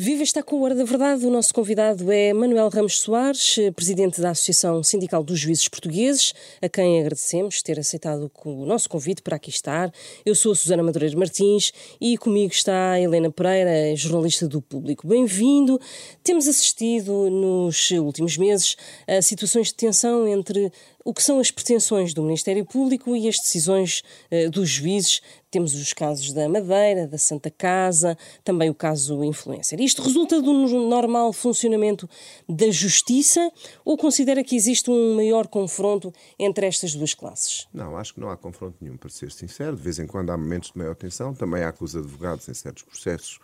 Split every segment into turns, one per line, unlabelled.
Viva está com a Hora da Verdade. O nosso convidado é Manuel Ramos Soares, presidente da Associação Sindical dos Juízes Portugueses, a quem agradecemos ter aceitado o nosso convite para aqui estar. Eu sou a Susana Madureira Martins e comigo está a Helena Pereira, jornalista do Público. Bem-vindo. Temos assistido nos últimos meses a situações de tensão entre o que são as pretensões do Ministério Público e as decisões uh, dos juízes. Temos os casos da Madeira, da Santa Casa, também o caso influencer. Isto resulta do normal funcionamento da justiça ou considera que existe um maior confronto entre estas duas classes?
Não, acho que não há confronto nenhum, para ser sincero. De vez em quando há momentos de maior tensão, também há com os advogados em certos processos.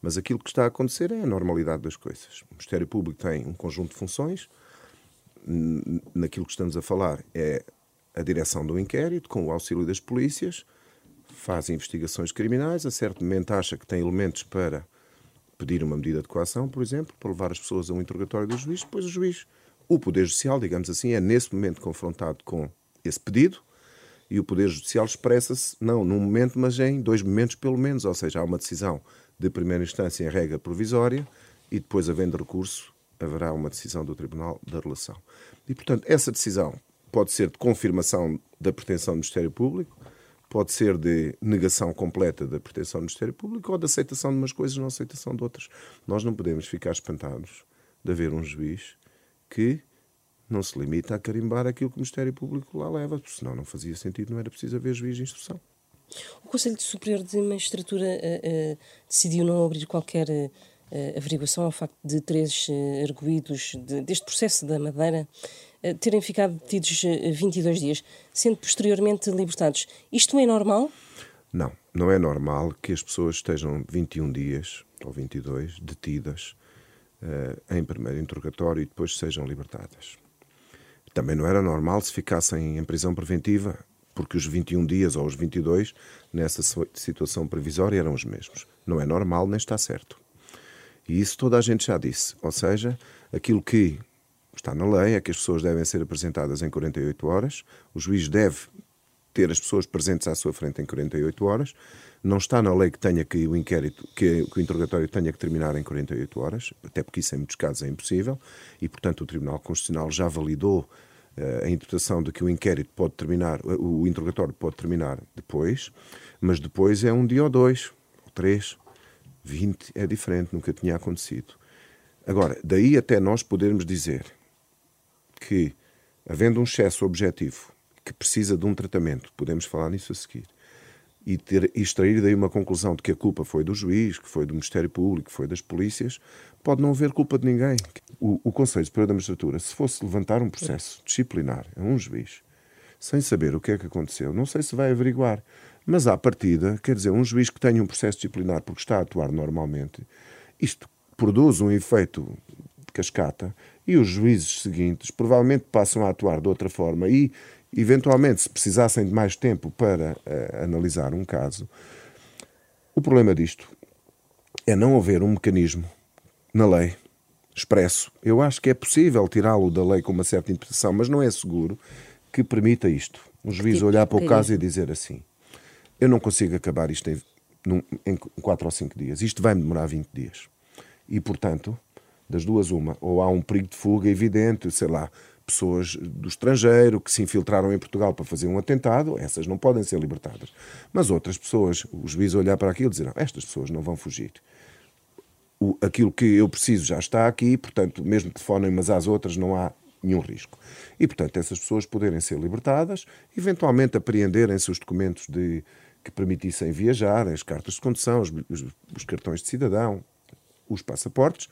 Mas aquilo que está a acontecer é a normalidade das coisas. O Ministério Público tem um conjunto de funções naquilo que estamos a falar é a direção do inquérito, com o auxílio das polícias, faz investigações criminais, a certo momento acha que tem elementos para pedir uma medida de coação, por exemplo, para levar as pessoas a um interrogatório do juiz, depois o juiz, o Poder Judicial, digamos assim, é nesse momento confrontado com esse pedido e o Poder Judicial expressa-se, não num momento, mas em dois momentos pelo menos, ou seja, há uma decisão de primeira instância em regra provisória e depois, havendo recurso, haverá uma decisão do Tribunal da Relação. E, portanto, essa decisão pode ser de confirmação da pretensão do Ministério Público, pode ser de negação completa da pretensão do Ministério Público ou de aceitação de umas coisas e não aceitação de outras. Nós não podemos ficar espantados de haver um juiz que não se limita a carimbar aquilo que o Ministério Público lá leva, porque senão não fazia sentido, não era preciso haver juiz de instrução.
O Conselho Superior de Magistratura uh, uh, decidiu não abrir qualquer uh, averiguação ao facto de três uh, arguídos de, deste processo da Madeira uh, terem ficado detidos 22 dias, sendo posteriormente libertados. Isto é normal?
Não, não é normal que as pessoas estejam 21 dias ou 22 detidas em primeiro interrogatório e depois sejam libertadas. Também não era normal se ficassem em prisão preventiva, porque os 21 dias ou os 22 nessa situação previsória eram os mesmos. Não é normal nem está certo. E isso toda a gente já disse. Ou seja, aquilo que está na lei é que as pessoas devem ser apresentadas em 48 horas, o juiz deve ter as pessoas presentes à sua frente em 48 horas. Não está na lei que tenha que o inquérito, que, que, o interrogatório tenha que terminar em 48 horas, até porque isso em muitos casos é impossível, e portanto o Tribunal Constitucional já validou uh, a interpretação de que o inquérito pode terminar, uh, o interrogatório pode terminar depois, mas depois é um dia ou dois, ou três, 20 é diferente, nunca tinha acontecido. Agora, daí até nós podermos dizer que, havendo um excesso objetivo que precisa de um tratamento, podemos falar nisso a seguir, e, ter, e extrair daí uma conclusão de que a culpa foi do juiz, que foi do Ministério Público, que foi das polícias, pode não haver culpa de ninguém. O, o Conselho Superior da Magistratura, se fosse levantar um processo disciplinar a um juiz, sem saber o que é que aconteceu, não sei se vai averiguar. Mas à partida, quer dizer, um juiz que tenha um processo disciplinar porque está a atuar normalmente, isto produz um efeito de cascata e os juízes seguintes provavelmente passam a atuar de outra forma e, eventualmente, se precisassem de mais tempo para uh, analisar um caso, o problema disto é não haver um mecanismo na lei expresso. Eu acho que é possível tirá-lo da lei com uma certa interpretação, mas não é seguro que permita isto. Um juiz olhar para o caso e dizer assim: eu não consigo acabar isto em, em 4 ou 5 dias. Isto vai-me demorar 20 dias. E, portanto, das duas, uma, ou há um perigo de fuga evidente, sei lá, pessoas do estrangeiro que se infiltraram em Portugal para fazer um atentado, essas não podem ser libertadas. Mas outras pessoas, o juiz olhar para aquilo e dizer, não, estas pessoas não vão fugir. O, aquilo que eu preciso já está aqui, portanto, mesmo telefonem umas às outras, não há nenhum risco. E, portanto, essas pessoas poderem ser libertadas, eventualmente apreenderem-se os documentos de que permitissem viajar, as cartas de condução, os, os, os cartões de cidadão, os passaportes,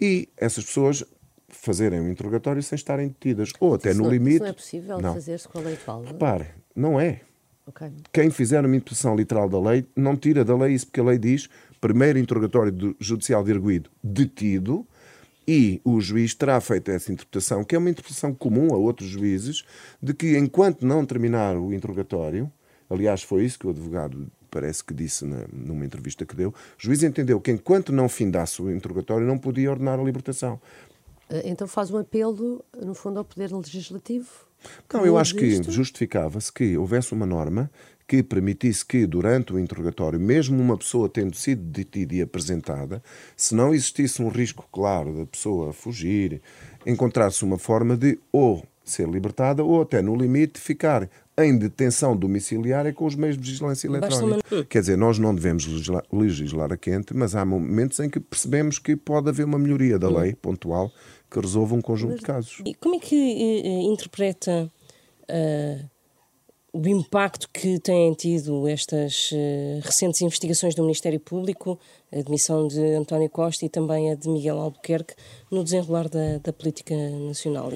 e essas pessoas fazerem um interrogatório sem estarem detidas. Ou até
isso
no
não,
limite. Isso
não é possível fazer-se com a lei atual?
Repare, não é. Okay. Quem fizer uma interpretação literal da lei não tira da lei isso, porque a lei diz primeiro interrogatório judicial de arguído detido e o juiz terá feito essa interpretação, que é uma interpretação comum a outros juízes, de que enquanto não terminar o interrogatório, Aliás, foi isso que o advogado parece que disse na, numa entrevista que deu. O juiz entendeu que enquanto não findasse o interrogatório não podia ordenar a libertação.
Eh, então faz um apelo, no fundo, ao Poder Legislativo?
Não, eu acho que justificava-se que houvesse uma norma que permitisse que, durante o interrogatório, mesmo uma pessoa tendo sido detida e apresentada, se não existisse um risco claro da pessoa fugir, encontrar-se uma forma de ou ser libertada ou até, no limite, ficar em detenção domiciliária com os meios de vigilância eletrónica. Quer dizer, nós não devemos legislar, legislar, a quente, mas há momentos em que percebemos que pode haver uma melhoria da lei pontual que resolva um conjunto mas, de casos.
E como é que uh, interpreta uh, o impacto que têm tido estas uh, recentes investigações do Ministério Público, a admissão de António Costa e também a de Miguel Albuquerque, no desenrolar da, da política nacional?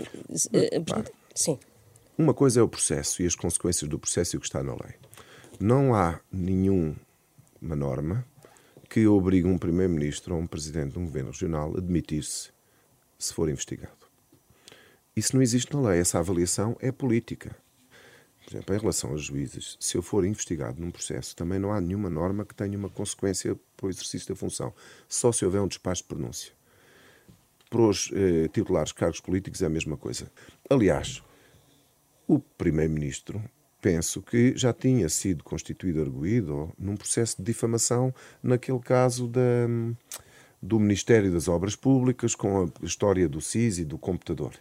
sim. Uma coisa é o processo e as consequências do processo e o que está na lei. Não há nenhuma norma que obrigue um primeiro-ministro ou um presidente de um governo regional a demitir-se se for investigado. Isso não existe na lei. Essa avaliação é política. Por exemplo, em relação aos juízes, se eu for investigado num processo, também não há nenhuma norma que tenha uma consequência para o exercício da função. Só se houver um despacho de pronúncia. Para os eh, titulares de cargos políticos é a mesma coisa. Aliás, o Primeiro-Ministro, penso que já tinha sido constituído arguído num processo de difamação naquele caso da, do Ministério das Obras Públicas com a história do SIS e do computador.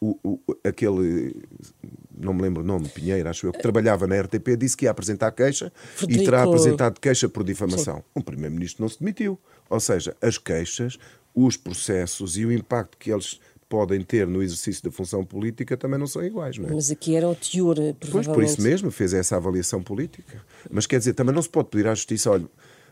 O, o, aquele, não me lembro o nome, Pinheiro, acho eu, que trabalhava na RTP, disse que ia apresentar queixa Frederico... e terá apresentado queixa por difamação. Sim. O Primeiro-Ministro não se demitiu. Ou seja, as queixas, os processos e o impacto que eles podem ter no exercício da função política também não são iguais, não é?
Mas aqui era o teor, provavelmente.
Pois, por isso mesmo, fez essa avaliação política. Mas quer dizer, também não se pode pedir à Justiça, olha,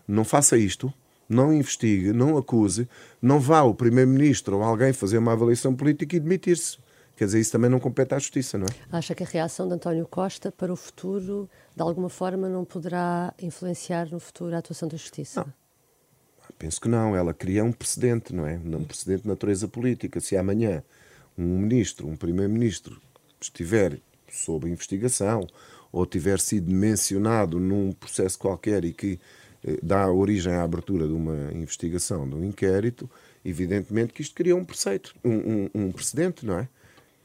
não faça isto, não investigue, não acuse, não vá o Primeiro-Ministro ou alguém fazer uma avaliação política e demitir-se. Quer dizer, isso também não compete à Justiça, não é?
Acha que a reação de António Costa para o futuro, de alguma forma, não poderá influenciar no futuro a atuação da Justiça?
Não. Penso que não. Ela cria um precedente, não é? Um precedente de natureza política. Se amanhã um ministro, um primeiro-ministro, estiver sob investigação ou tiver sido mencionado num processo qualquer e que eh, dá origem à abertura de uma investigação, de um inquérito, evidentemente que isto cria um preceito, um, um, um precedente, não é?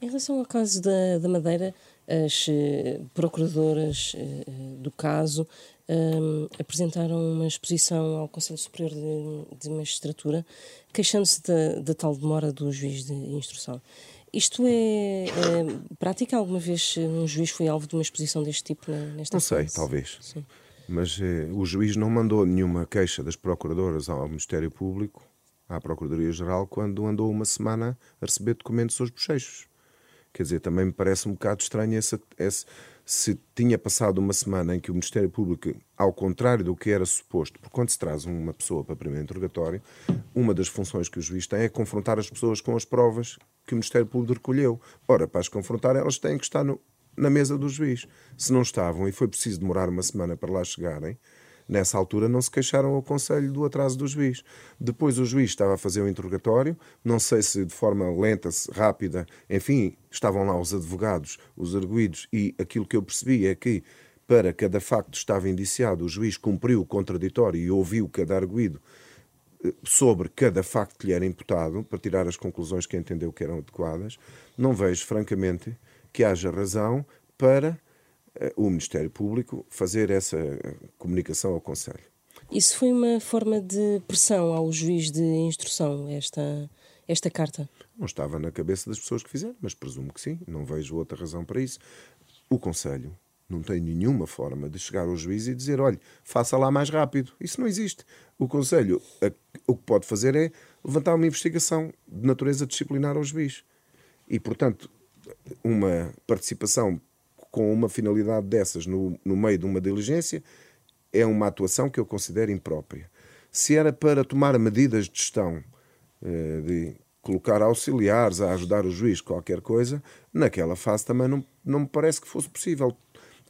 Em relação ao caso da, da Madeira, as uh, procuradoras uh, do caso um, apresentaram uma exposição ao Conselho Superior de, de Magistratura queixando-se da, da tal demora do juiz de instrução. Isto é, é, prática? Alguma vez um juiz foi alvo de uma exposição deste tipo nesta
Não sei, fase? talvez. Sim. Mas eh, o juiz não mandou nenhuma queixa das procuradoras ao Ministério Público, à Procuradoria-Geral, quando andou uma semana a receber documentos aos bochechos. Quer dizer, também me parece um bocado estranho esse, esse se tinha passado uma semana em que o Ministério Público, ao contrário do que era suposto, porque quando se traz uma pessoa para primeiro interrogatório, uma das funções que o juiz tem é confrontar as pessoas com as provas que o Ministério Público recolheu. Ora, para as confrontar, elas têm que estar no, na mesa do juiz. Se não estavam e foi preciso demorar uma semana para lá chegarem, Nessa altura não se queixaram ao Conselho do atraso do juiz. Depois o juiz estava a fazer o interrogatório, não sei se de forma lenta, rápida, enfim, estavam lá os advogados, os arguídos, e aquilo que eu percebi é que para cada facto estava indiciado, o juiz cumpriu o contraditório e ouviu cada arguído eh, sobre cada facto que lhe era imputado, para tirar as conclusões que entendeu que eram adequadas, não vejo, francamente, que haja razão para o Ministério Público fazer essa comunicação ao Conselho.
Isso foi uma forma de pressão ao juiz de instrução, esta, esta carta?
Não estava na cabeça das pessoas que fizeram, mas presumo que sim, não vejo outra razão para isso. O Conselho não tem nenhuma forma de chegar ao juiz e dizer: olhe, faça lá mais rápido. Isso não existe. O Conselho o que pode fazer é levantar uma investigação de natureza disciplinar ao juiz. E, portanto, uma participação com uma finalidade dessas no, no meio de uma diligência é uma atuação que eu considero imprópria. Se era para tomar medidas de gestão, eh, de colocar auxiliares a ajudar o juiz qualquer coisa, naquela fase também não, não me parece que fosse possível.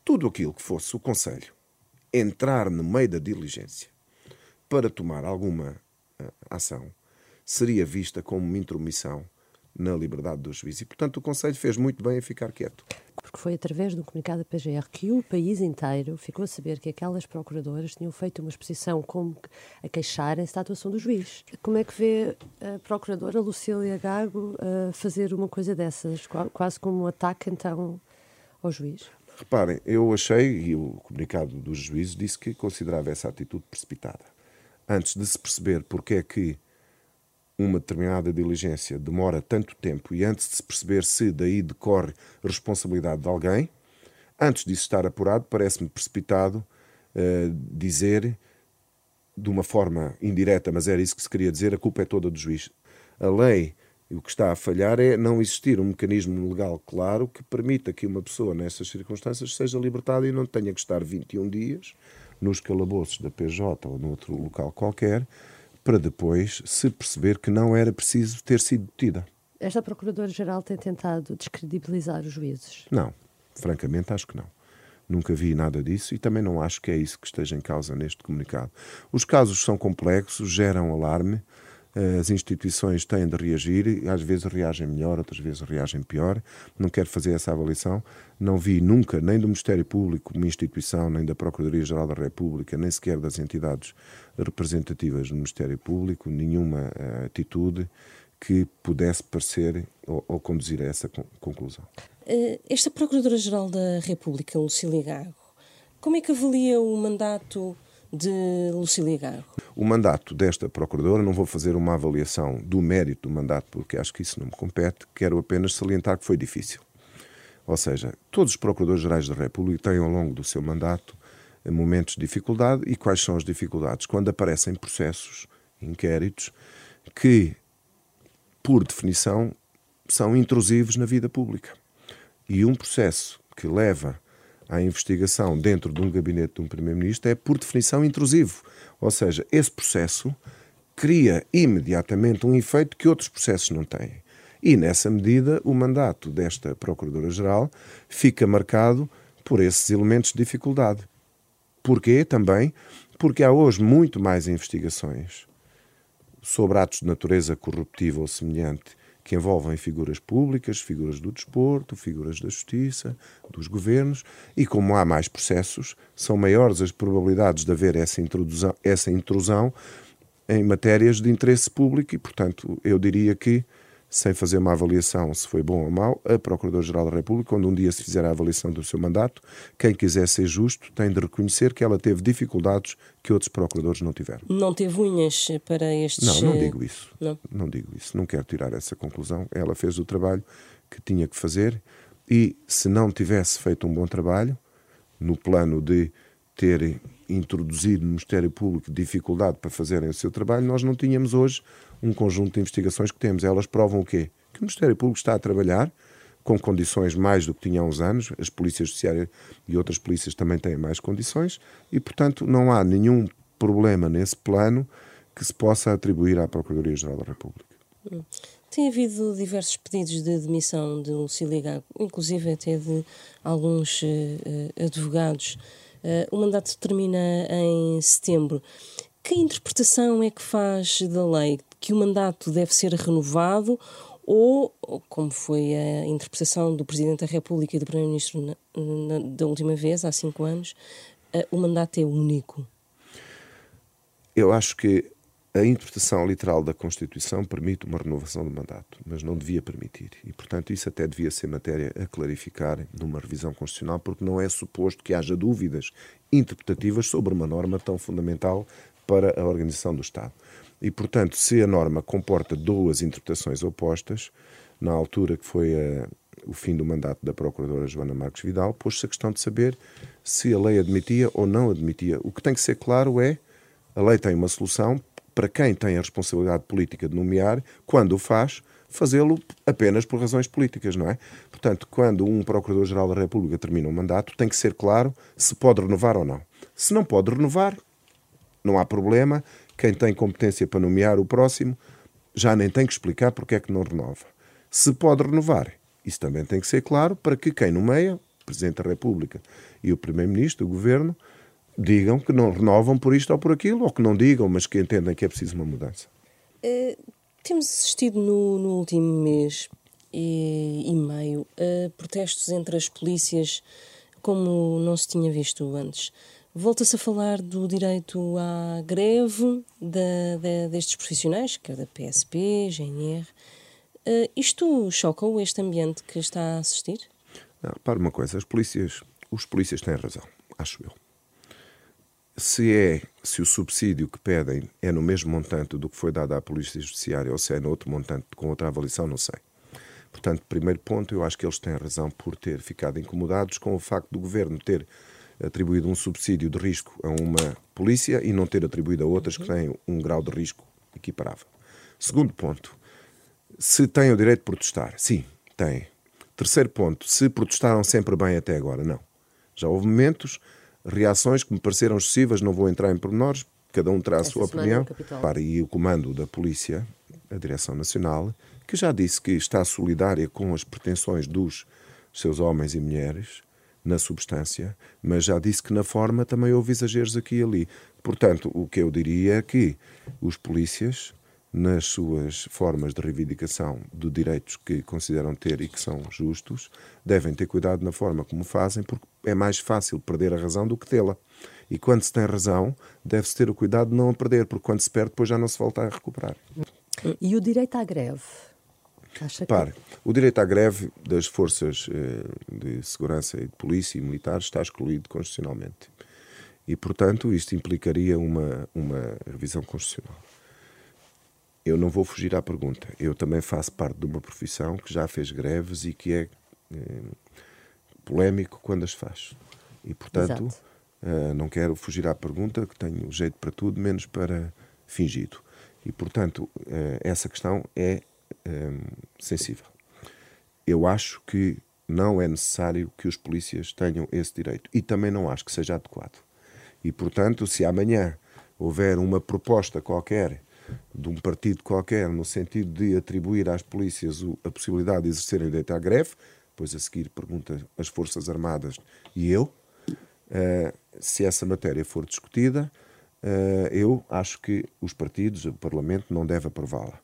Tudo aquilo que fosse o Conselho entrar no meio da diligência para tomar alguma uh, ação seria vista como uma intromissão na liberdade do juiz. E, portanto, o Conselho fez muito bem em ficar quieto
porque foi através do comunicado da PGR que o país inteiro ficou a saber que aquelas procuradoras tinham feito uma exposição como a queixarem-se da atuação do juiz. Como é que vê a procuradora Lucília Gago a fazer uma coisa dessas, quase como um ataque então ao juiz?
Reparem, eu achei, e o comunicado dos juízes disse que considerava essa atitude precipitada. Antes de se perceber porque é que uma determinada diligência demora tanto tempo e antes de se perceber se daí decorre responsabilidade de alguém, antes disso estar apurado, parece-me precipitado uh, dizer, de uma forma indireta, mas era isso que se queria dizer, a culpa é toda do juiz. A lei o que está a falhar é não existir um mecanismo legal claro que permita que uma pessoa, nessas circunstâncias, seja libertada e não tenha que estar 21 dias nos calabouços da PJ ou noutro local qualquer, para depois se perceber que não era preciso ter sido detida.
Esta Procuradora-Geral tem tentado descredibilizar os juízes?
Não, francamente acho que não. Nunca vi nada disso e também não acho que é isso que esteja em causa neste comunicado. Os casos são complexos, geram alarme, as instituições têm de reagir, e às vezes reagem melhor, outras vezes reagem pior. Não quero fazer essa avaliação. Não vi nunca, nem do Ministério Público, uma instituição, nem da Procuradoria-Geral da República, nem sequer das entidades representativas do Ministério Público, nenhuma uh, atitude que pudesse parecer ou, ou conduzir a essa conclusão.
Eh, esta Procuradora-Geral da República, Lucília Gago, como é que avalia o mandato de Lucília Garro.
O mandato desta Procuradora, não vou fazer uma avaliação do mérito do mandato, porque acho que isso não me compete, quero apenas salientar que foi difícil. Ou seja, todos os Procuradores-Gerais da República têm ao longo do seu mandato momentos de dificuldade. E quais são as dificuldades? Quando aparecem processos, inquéritos, que, por definição, são intrusivos na vida pública. E um processo que leva à investigação dentro de um gabinete de um Primeiro-Ministro é, por definição, intrusivo. Ou seja, esse processo cria imediatamente um efeito que outros processos não têm. E, nessa medida, o mandato desta Procuradora-Geral fica marcado por esses elementos de dificuldade. Porquê? Também porque há hoje muito mais investigações sobre atos de natureza corruptiva ou semelhante que envolvem figuras públicas, figuras do desporto, figuras da justiça, dos governos, e como há mais processos, são maiores as probabilidades de haver essa intrusão, essa intrusão em matérias de interesse público e, portanto, eu diria que sem fazer uma avaliação se foi bom ou mau, a Procuradora-Geral da República, quando um dia se fizer a avaliação do seu mandato, quem quiser ser justo tem de reconhecer que ela teve dificuldades que outros procuradores não tiveram.
Não teve unhas para estes...
Não, não digo isso. Não, não digo isso. Não quero tirar essa conclusão. Ela fez o trabalho que tinha que fazer e, se não tivesse feito um bom trabalho, no plano de ter introduzido no Ministério Público dificuldade para fazerem o seu trabalho, nós não tínhamos hoje um conjunto de investigações que temos. Elas provam o quê? Que o Ministério Público está a trabalhar com condições mais do que tinha há uns anos, as polícias judiciárias e outras polícias também têm mais condições e, portanto, não há nenhum problema nesse plano que se possa atribuir à Procuradoria-Geral da República.
Tem havido diversos pedidos de demissão de Lucília Gago, inclusive até de alguns uh, advogados. Uh, o mandato termina em setembro. Que interpretação é que faz da lei? Que o mandato deve ser renovado ou, como foi a interpretação do Presidente da República e do Primeiro-Ministro da última vez, há cinco anos, uh, o mandato é único?
Eu acho que a interpretação literal da Constituição permite uma renovação do mandato, mas não devia permitir. E, portanto, isso até devia ser matéria a clarificar numa revisão constitucional, porque não é suposto que haja dúvidas interpretativas sobre uma norma tão fundamental para a organização do Estado. E, portanto, se a norma comporta duas interpretações opostas, na altura que foi a, eh, o fim do mandato da Procuradora Joana Marques Vidal, pôs-se a questão de saber se a lei admitia ou não admitia. O que tem que ser claro é a lei tem uma solução para quem tem a responsabilidade política de nomear, quando o faz, fazê-lo apenas por razões políticas, não é? Portanto, quando um Procurador-Geral da República termina um mandato, tem que ser claro se pode renovar ou não. Se não pode renovar, não há problema. Quem tem competência para nomear o próximo já nem tem que explicar porque é que não renova. Se pode renovar, isso também tem que ser claro para que quem nomeia, o Presidente da República e o Primeiro-Ministro, o Governo, digam que não renovam por isto ou por aquilo, ou que não digam, mas que entendem que é preciso uma mudança.
Uh, temos assistido no, no último mês e, e, meio a protestos entre as polícias como não se tinha visto antes. Volta-se a falar do direito à greve de, de, destes profissionais, quer da PSP, GNR. Uh, eh, isto choca-o, este ambiente que está a assistir?
Não, para uma coisa, as polícias os polícias têm razão, acho eu. Se é, se o subsídio que pedem é no mesmo montante do que foi dado à Polícia Judiciária ou se é no outro montante com outra avaliação, não sei. Portanto, primeiro ponto, eu acho que eles têm razão por ter ficado incomodados com o facto do governo ter atribuído um subsídio de risco a uma polícia e não ter atribuído a outras que têm um grau de risco equiparável. Segundo ponto, se têm o direito de protestar, sim, têm. Terceiro ponto, se protestaram sempre bem até agora, não. Já houve momentos, reações que me pareceram excessivas, não vou entrar em pormenores, cada um terá a sua opinião. Para, e o comando da Polícia, a Direção Nacional, que já disse que está solidária com as pretensões dos seus homens e mulheres, na substância, mas já disse que na forma também houve exageros aqui e ali. Portanto, o que eu diria é que os polícias, nas suas formas de reivindicação de direitos que consideram ter e que são justos, devem ter cuidado na forma como fazem, porque é mais fácil perder a razão do que tê-la. E quando se tem razão, deve-se ter o cuidado de não a perder, porque quando se perde, depois já não se volta a recuperar.
E o direito à greve? Acha
Pare, que... o direito à greve das forças eh, de segurança e de polícia e militares está excluído constitucionalmente. E, portanto, isto implicaria uma, uma revisão constitucional. Eu não vou fugir à pergunta. Eu também faço parte de uma profissão que já fez greves e que é eh, polémico quando as faz. E, portanto, uh, não quero fugir à pergunta, que tenho jeito para tudo, menos para fingido. E, portanto, uh, essa questão é sensível. Eu acho que não é necessário que os polícias tenham esse direito. E também não acho que seja adequado. E, portanto, se amanhã houver uma proposta qualquer de um partido qualquer no sentido de atribuir às polícias a possibilidade de exercerem o direito à greve, depois a seguir pergunta as Forças Armadas e eu, uh, se essa matéria for discutida, uh, eu acho que os partidos, o Parlamento, não deve aprová-la.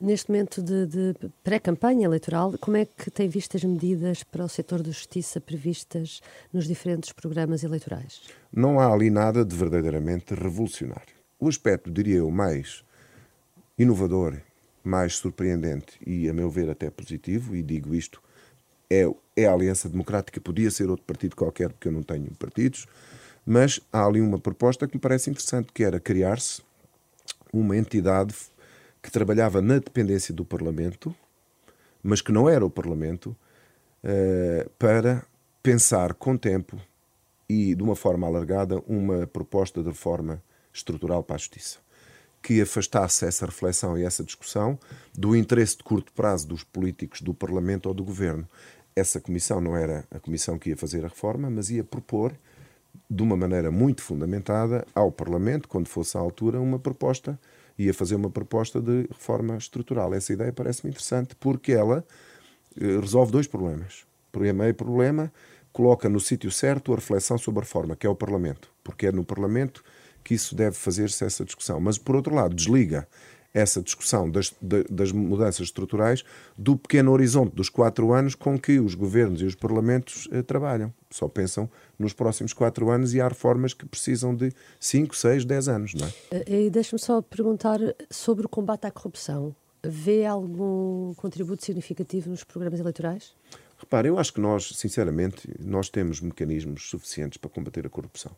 Neste momento de, de pré-campanha eleitoral, como é que tem visto as medidas para o setor da justiça previstas nos diferentes programas eleitorais?
Não há ali nada de verdadeiramente revolucionário. O aspecto, diria eu, mais inovador, mais surpreendente e, a meu ver, até positivo, e digo isto, é, é a Aliança Democrática. Podia ser outro partido qualquer, porque eu não tenho partidos, mas há ali uma proposta que me parece interessante, que era criar-se uma entidade que trabalhava na dependência do Parlamento, mas que não era o Parlamento, uh, para pensar com tempo e de uma forma alargada uma proposta de reforma estrutural para a justiça, que afastasse essa reflexão e essa discussão do interesse de curto prazo dos políticos do Parlamento ou do Governo. Essa comissão não era a comissão que ia fazer a reforma, mas ia propor, de uma maneira muito fundamentada, ao Parlamento, quando fosse a altura, uma proposta, ia fazer uma proposta de reforma estrutural. Essa ideia parece-me interessante porque ela eh, resolve dois problemas. Primeiro problema, coloca no sítio certo a reflexão sobre a reforma, que é o Parlamento, porque é no Parlamento que isso deve fazer-se essa discussão. Mas, por outro lado, desliga essa discussão das, das, mudanças estruturais do pequeno horizonte dos quatro anos com que os governos e os parlamentos eh, trabalham. Só pensam nos próximos quatro anos e há reformas que precisam de cinco, seis, dez anos, não é?
Eh, e deixe-me só perguntar sobre o combate à corrupção. Vê algum contributo significativo nos programas eleitorais?
Repare, eu acho que nós, sinceramente, nós temos mecanismos suficientes para combater a corrupção.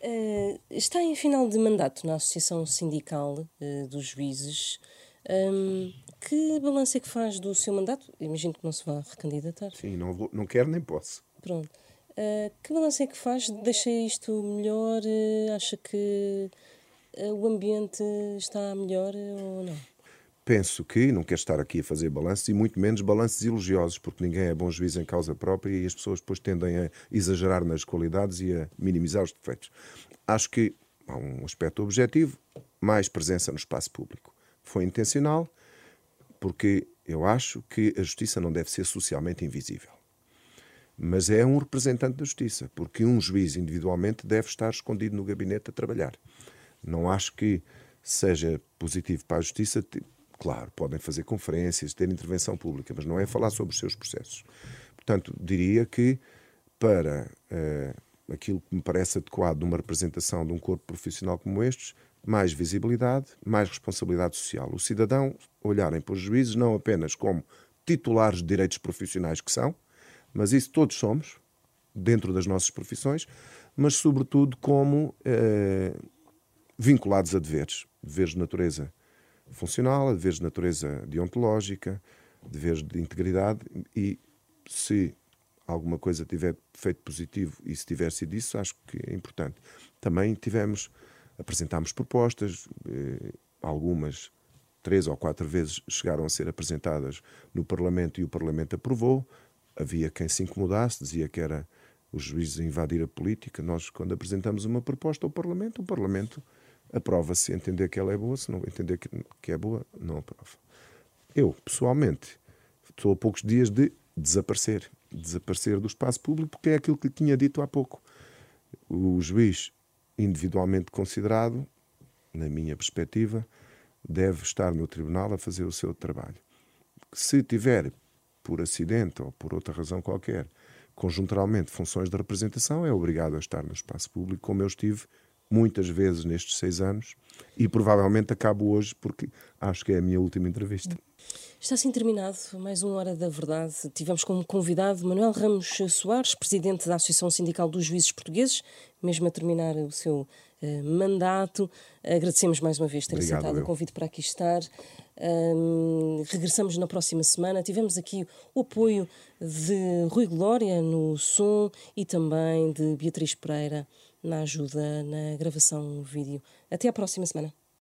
Uh, está em final de mandato na Associação Sindical uh, dos Juízes. Um, que balanço é que faz do seu mandato? Imagino que não se vá recandidatar.
Sim, não, vou, não quero nem posso.
Pronto. Uh, que balanço é que faz? Deixa isto melhor? acha que o ambiente está melhor ou não?
Penso que, não quero estar aqui a fazer balanços, e muito menos balanços elogiosos, porque ninguém é bom juiz em causa própria e as pessoas depois tendem a exagerar nas qualidades e a minimizar os defeitos. Acho que há um aspecto objetivo, mais presença no espaço público. Foi intencional, porque eu acho que a justiça não deve ser socialmente invisível. Mas é um representante da justiça, porque um juiz individualmente deve estar escondido no gabinete a trabalhar. Não acho que seja positivo para a justiça Claro, podem fazer conferências, ter intervenção pública, mas não é falar sobre os seus processos. Portanto, diria que para uh, aquilo que me parece adequado numa representação de um corpo profissional como estes, mais visibilidade, mais responsabilidade social. O cidadão olharem para os juízes não apenas como titulares de direitos profissionais que são, mas isso todos somos, dentro das nossas profissões, mas sobretudo como eh, vinculados a deveres, deveres de natureza funcional, a deveres de natureza deontológica, deveres de integridade e se alguma coisa tiver feito positivo e se tiver sido isso, acho que é importante. Também tivemos, apresentámos propostas, eh, algumas três ou quatro vezes chegaram a ser apresentadas no Parlamento e o Parlamento aprovou. Havia quem se incomodasse, dizia que era os juízes a invadir a política. Nós, quando apresentamos uma proposta ao Parlamento, o Parlamento aprova se entender que ela é boa, se não entender que é boa, não aprova. Eu, pessoalmente, estou a poucos dias de desaparecer desaparecer do espaço público, porque é aquilo que lhe tinha dito há pouco. O juiz, individualmente considerado, na minha perspectiva, deve estar no tribunal a fazer o seu trabalho. Se tiver, por acidente ou por outra razão qualquer, conjunturalmente funções de representação, é obrigado a estar no espaço público, como eu estive muitas vezes nestes seis anos e provavelmente acabo hoje porque acho que é a minha última entrevista.
Está assim terminado mais uma Hora da Verdade. Tivemos como convidado Manuel Ramos Soares, presidente da Associação Sindical dos Juízes Portugueses, mesmo a terminar o seu uh, mandato. Agradecemos mais uma vez ter Obrigado, aceitado eu. o convite para aqui estar. Um, regressamos na próxima semana. Tivemos aqui o apoio de Rui Glória no som e também de Beatriz Pereira na ajuda na gravação vídeo. Até à próxima semana.